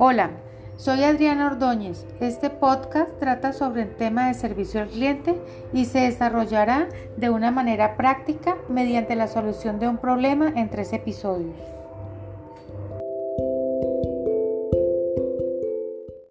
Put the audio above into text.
Hola, soy Adriana Ordóñez. Este podcast trata sobre el tema de servicio al cliente y se desarrollará de una manera práctica mediante la solución de un problema en tres episodios.